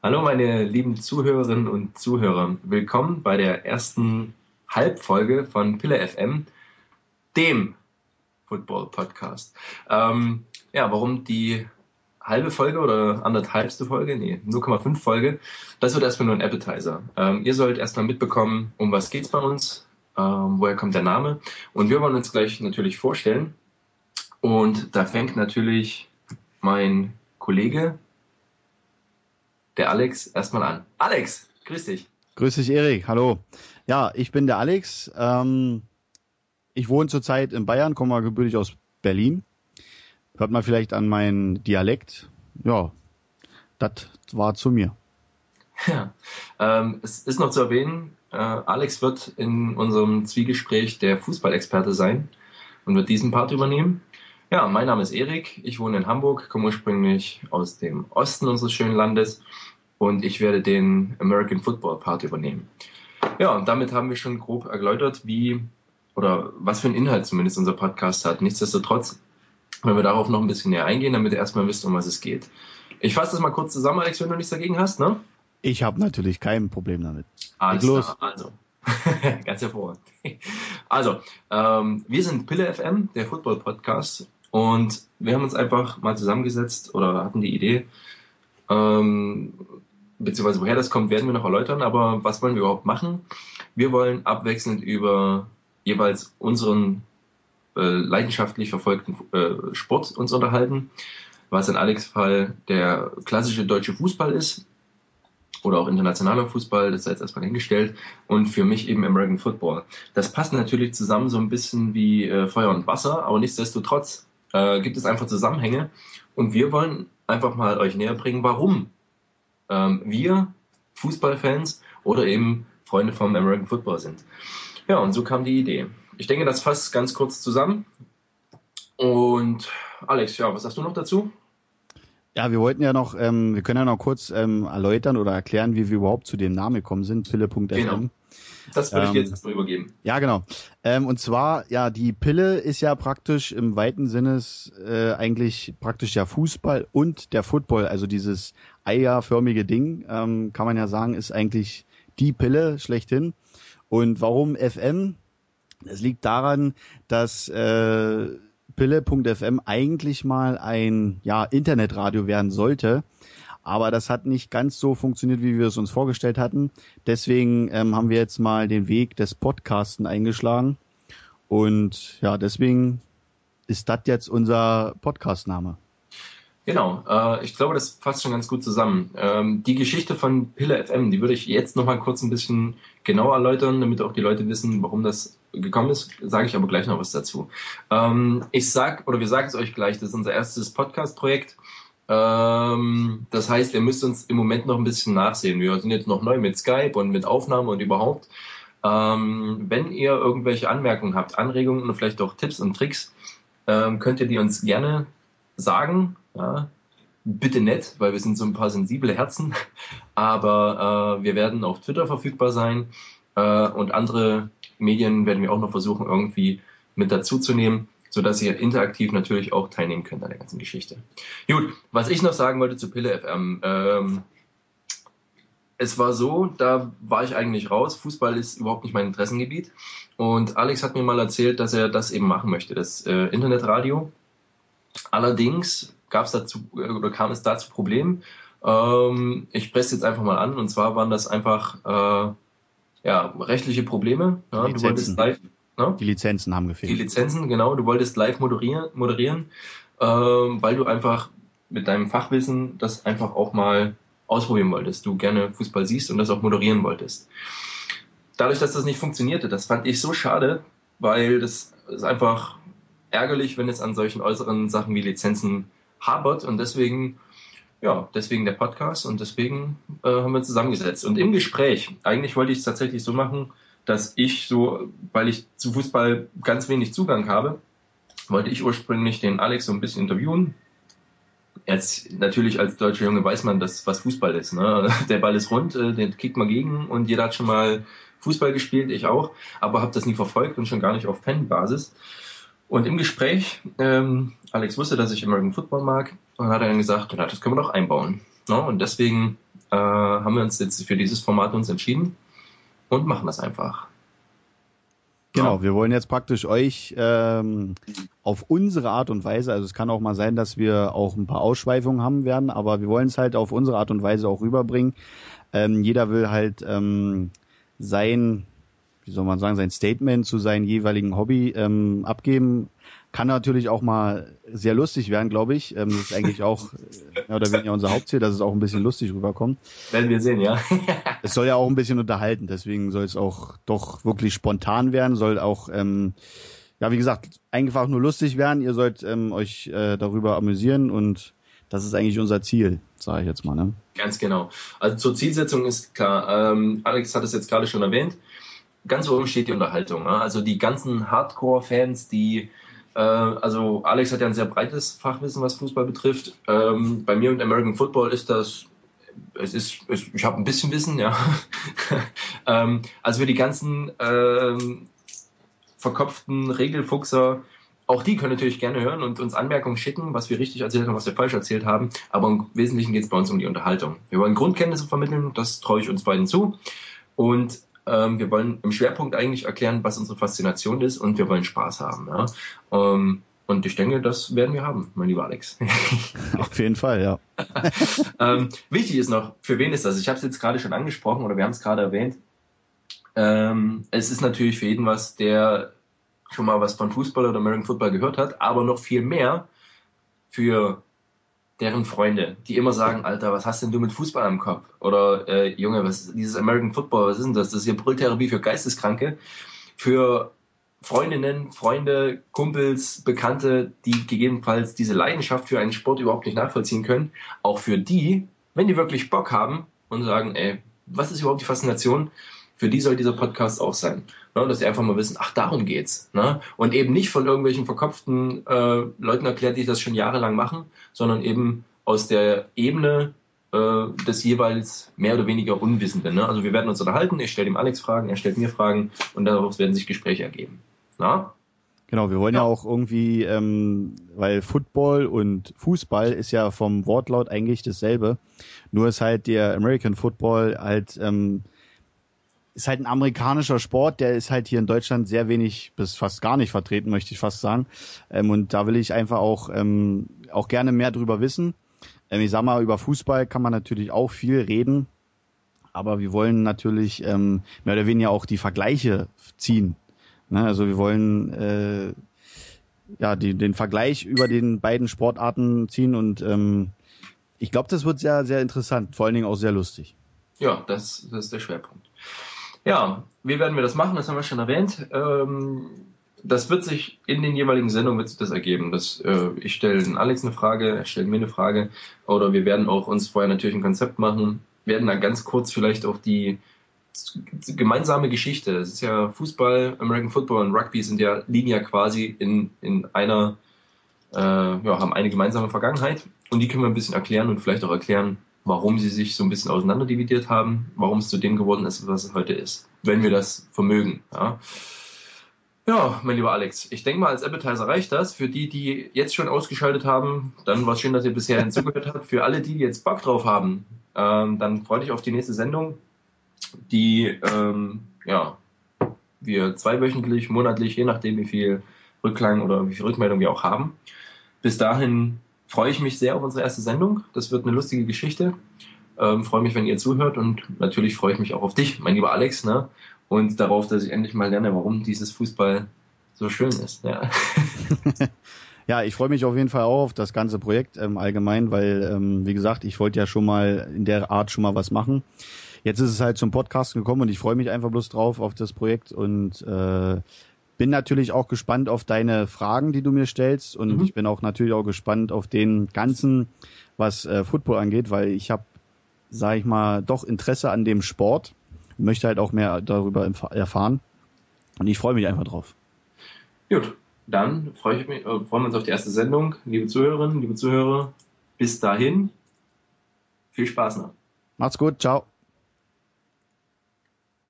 Hallo meine lieben Zuhörerinnen und Zuhörer. Willkommen bei der ersten Halbfolge von Pille FM, dem Football Podcast. Ähm, ja, warum die halbe Folge oder anderthalbste Folge? Nee, 0,5 Folge. Das wird erstmal nur ein Appetizer. Ähm, ihr sollt erstmal mitbekommen, um was geht's bei uns, ähm, woher kommt der Name. Und wir wollen uns gleich natürlich vorstellen. Und da fängt natürlich mein Kollege, der Alex, erstmal an. Alex, grüß dich. Grüß dich, Erik. Hallo. Ja, ich bin der Alex. Ähm, ich wohne zurzeit in Bayern, komme mal gebürtig aus Berlin. Hört man vielleicht an meinen Dialekt. Ja, das war zu mir. Ja, ähm, es ist noch zu erwähnen, äh, Alex wird in unserem Zwiegespräch der Fußballexperte sein und wird diesen Part übernehmen. Ja, mein Name ist Erik, ich wohne in Hamburg, komme ursprünglich aus dem Osten unseres schönen Landes und ich werde den American Football Part übernehmen. Ja, und damit haben wir schon grob erläutert, wie oder was für einen Inhalt zumindest unser Podcast hat. Nichtsdestotrotz, wenn wir darauf noch ein bisschen näher eingehen, damit ihr erstmal wisst, um was es geht. Ich fasse das mal kurz zusammen, Alex, wenn du nichts dagegen hast, ne? Ich habe natürlich kein Problem damit. Alles klar, also. Ganz hervorragend. Also, ähm, wir sind Pille FM, der Football Podcast und wir haben uns einfach mal zusammengesetzt oder hatten die Idee, ähm, beziehungsweise woher das kommt, werden wir noch erläutern, aber was wollen wir überhaupt machen? Wir wollen abwechselnd über jeweils unseren äh, leidenschaftlich verfolgten äh, Sport uns unterhalten, was in Alex Fall der klassische deutsche Fußball ist oder auch internationaler Fußball, das sei jetzt erstmal hingestellt, und für mich eben American Football. Das passt natürlich zusammen so ein bisschen wie äh, Feuer und Wasser, aber nichtsdestotrotz äh, gibt es einfach Zusammenhänge. Und wir wollen einfach mal euch näher bringen, warum ähm, wir Fußballfans oder eben Freunde vom American Football sind. Ja, und so kam die Idee. Ich denke, das fasst ganz kurz zusammen. Und Alex, ja, was sagst du noch dazu? Ja, wir wollten ja noch, ähm, wir können ja noch kurz ähm, erläutern oder erklären, wie wir überhaupt zu dem Namen gekommen sind, pille.fm. Genau. Das würde ich dir ähm, jetzt mal übergeben. Ja, genau. Ähm, und zwar, ja, die Pille ist ja praktisch im weiten Sinne äh, eigentlich praktisch ja Fußball und der Football, also dieses eierförmige Ding, ähm, kann man ja sagen, ist eigentlich die Pille schlechthin. Und warum FM? Es liegt daran, dass äh, Pille.fm eigentlich mal ein ja, Internetradio werden sollte. Aber das hat nicht ganz so funktioniert, wie wir es uns vorgestellt hatten. Deswegen ähm, haben wir jetzt mal den Weg des Podcasten eingeschlagen. Und ja, deswegen ist das jetzt unser Podcastname. Genau, äh, ich glaube, das fasst schon ganz gut zusammen. Ähm, die Geschichte von Pille FM, die würde ich jetzt noch mal kurz ein bisschen genauer erläutern, damit auch die Leute wissen, warum das gekommen ist. Sage ich aber gleich noch was dazu. Ähm, ich sag oder wir sagen es euch gleich, das ist unser erstes Podcast-Projekt. Ähm, das heißt, ihr müsst uns im Moment noch ein bisschen nachsehen. Wir sind jetzt noch neu mit Skype und mit Aufnahme und überhaupt. Ähm, wenn ihr irgendwelche Anmerkungen habt, Anregungen und vielleicht auch Tipps und Tricks, ähm, könnt ihr die uns gerne sagen. Ja? Bitte nett, weil wir sind so ein paar sensible Herzen. Aber äh, wir werden auf Twitter verfügbar sein äh, und andere Medien werden wir auch noch versuchen, irgendwie mit dazuzunehmen sodass ihr interaktiv natürlich auch teilnehmen könnt an der ganzen Geschichte. Gut, was ich noch sagen wollte zu Pille FM. Ähm, es war so, da war ich eigentlich raus. Fußball ist überhaupt nicht mein Interessengebiet. Und Alex hat mir mal erzählt, dass er das eben machen möchte, das äh, Internetradio. Allerdings gab es dazu oder kam es dazu Problemen. Ähm, ich spreche jetzt einfach mal an. Und zwar waren das einfach äh, ja, rechtliche Probleme. Ja, du wolltest live Ne? Die Lizenzen haben gefehlt. Die Lizenzen, genau. Du wolltest live moderieren, moderieren ähm, weil du einfach mit deinem Fachwissen das einfach auch mal ausprobieren wolltest. Du gerne Fußball siehst und das auch moderieren wolltest. Dadurch, dass das nicht funktionierte, das fand ich so schade, weil das ist einfach ärgerlich, wenn es an solchen äußeren Sachen wie Lizenzen habert und deswegen ja, deswegen der Podcast und deswegen äh, haben wir zusammengesetzt. Und im Gespräch, eigentlich wollte ich es tatsächlich so machen, dass ich so, weil ich zu Fußball ganz wenig Zugang habe, wollte ich ursprünglich den Alex so ein bisschen interviewen. Jetzt natürlich als deutscher Junge weiß man, dass was Fußball ist. Ne? Der Ball ist rund, äh, den kickt man gegen und jeder hat schon mal Fußball gespielt, ich auch, aber habe das nie verfolgt und schon gar nicht auf Fanbasis. Und im Gespräch, ähm, Alex wusste, dass ich American Football mag und hat dann gesagt, ja, das können wir doch einbauen. Ne? Und deswegen äh, haben wir uns jetzt für dieses Format uns entschieden und machen das einfach. Genau, wir wollen jetzt praktisch euch ähm, auf unsere Art und Weise, also es kann auch mal sein, dass wir auch ein paar Ausschweifungen haben werden, aber wir wollen es halt auf unsere Art und Weise auch rüberbringen. Ähm, jeder will halt ähm, sein, wie soll man sagen, sein Statement zu seinem jeweiligen Hobby ähm, abgeben. Kann natürlich auch mal sehr lustig werden, glaube ich. Ähm, das ist eigentlich auch ja, oder weniger unser Hauptziel, dass es auch ein bisschen lustig rüberkommt. Werden wir sehen, ja. es soll ja auch ein bisschen unterhalten, deswegen soll es auch doch wirklich spontan werden, soll auch, ähm, ja, wie gesagt, einfach nur lustig werden. Ihr sollt ähm, euch äh, darüber amüsieren und das ist eigentlich unser Ziel, sage ich jetzt mal. Ne? Ganz genau. Also zur Zielsetzung ist klar, ähm, Alex hat es jetzt gerade schon erwähnt, ganz oben steht die Unterhaltung. Ne? Also die ganzen Hardcore-Fans, die äh, also Alex hat ja ein sehr breites Fachwissen, was Fußball betrifft. Ähm, bei mir und American Football ist das, es ist, ich habe ein bisschen Wissen, ja. ähm, also für die ganzen ähm, verkopften Regelfuchser, auch die können natürlich gerne hören und uns Anmerkungen schicken, was wir richtig erzählt haben, was wir falsch erzählt haben. Aber im Wesentlichen geht es bei uns um die Unterhaltung. Wir wollen Grundkenntnisse vermitteln, das traue ich uns beiden zu. Und ähm, wir wollen im Schwerpunkt eigentlich erklären, was unsere Faszination ist und wir wollen Spaß haben. Ja? Ähm, und ich denke, das werden wir haben, mein lieber Alex. Auf jeden Fall, ja. ähm, wichtig ist noch, für wen ist das? Ich habe es jetzt gerade schon angesprochen oder wir haben es gerade erwähnt. Ähm, es ist natürlich für jeden was, der schon mal was von Fußball oder American Football gehört hat, aber noch viel mehr für deren Freunde, die immer sagen, Alter, was hast denn du mit Fußball am Kopf? Oder äh, Junge, was ist dieses American Football, was ist denn das? Das ist hier Brülltherapie für Geisteskranke. Für Freundinnen, Freunde, Kumpels, Bekannte, die gegebenenfalls diese Leidenschaft für einen Sport überhaupt nicht nachvollziehen können. Auch für die, wenn die wirklich Bock haben und sagen, ey, was ist überhaupt die Faszination? Für die soll dieser Podcast auch sein. Ne? Dass sie einfach mal wissen, ach, darum geht's. Ne? Und eben nicht von irgendwelchen verkopften äh, Leuten erklärt, die das schon jahrelang machen, sondern eben aus der Ebene äh, des jeweils mehr oder weniger Unwissenden. Ne? Also wir werden uns unterhalten, ich stelle dem Alex Fragen, er stellt mir Fragen und daraus werden sich Gespräche ergeben. Na? Genau, wir wollen ja, ja auch irgendwie, ähm, weil Football und Fußball ist ja vom Wortlaut eigentlich dasselbe, nur ist halt der American Football halt ähm, ist halt ein amerikanischer Sport, der ist halt hier in Deutschland sehr wenig bis fast gar nicht vertreten, möchte ich fast sagen. Ähm, und da will ich einfach auch, ähm, auch gerne mehr drüber wissen. Ähm, ich sag mal, über Fußball kann man natürlich auch viel reden, aber wir wollen natürlich ähm, mehr oder weniger auch die Vergleiche ziehen. Ne? Also wir wollen äh, ja die, den Vergleich über den beiden Sportarten ziehen und ähm, ich glaube, das wird sehr, sehr interessant, vor allen Dingen auch sehr lustig. Ja, das, das ist der Schwerpunkt. Ja, wie werden wir das machen? Das haben wir schon erwähnt. Ähm, das wird sich in den jeweiligen Sendungen wird sich das ergeben. Das, äh, ich stelle Alex eine Frage, er stellt mir eine Frage. Oder wir werden auch uns vorher natürlich ein Konzept machen, werden dann ganz kurz vielleicht auch die gemeinsame Geschichte. Das ist ja Fußball, American Football und Rugby sind ja, ja quasi in, in einer, äh, ja, haben eine gemeinsame Vergangenheit. Und die können wir ein bisschen erklären und vielleicht auch erklären, warum sie sich so ein bisschen auseinanderdividiert haben, warum es zu dem geworden ist, was es heute ist, wenn wir das vermögen. Ja, ja mein lieber Alex, ich denke mal, als Appetizer reicht das. Für die, die jetzt schon ausgeschaltet haben, dann war es schön, dass ihr bisher hinzugehört habt. Für alle, die, jetzt Bock drauf haben, ähm, dann freue dich auf die nächste Sendung, die ähm, ja, wir zweiwöchentlich, monatlich, je nachdem, wie viel Rückklang oder wie viel Rückmeldung wir auch haben. Bis dahin freue ich mich sehr auf unsere erste Sendung. Das wird eine lustige Geschichte. Ähm, freue mich, wenn ihr zuhört und natürlich freue ich mich auch auf dich, mein lieber Alex, ne? Und darauf, dass ich endlich mal lerne, warum dieses Fußball so schön ist. Ja, ja ich freue mich auf jeden Fall auch auf das ganze Projekt ähm, allgemein, weil, ähm, wie gesagt, ich wollte ja schon mal in der Art schon mal was machen. Jetzt ist es halt zum Podcast gekommen und ich freue mich einfach bloß drauf auf das Projekt und äh, bin natürlich auch gespannt auf deine Fragen, die du mir stellst und mhm. ich bin auch natürlich auch gespannt auf den ganzen, was äh, Football angeht, weil ich habe, sage ich mal, doch Interesse an dem Sport, möchte halt auch mehr darüber erfahren und ich freue mich einfach drauf. Gut, dann freue ich mich, äh, freuen wir uns auf die erste Sendung, liebe Zuhörerinnen, liebe Zuhörer. Bis dahin, viel Spaß noch. Macht's gut, ciao.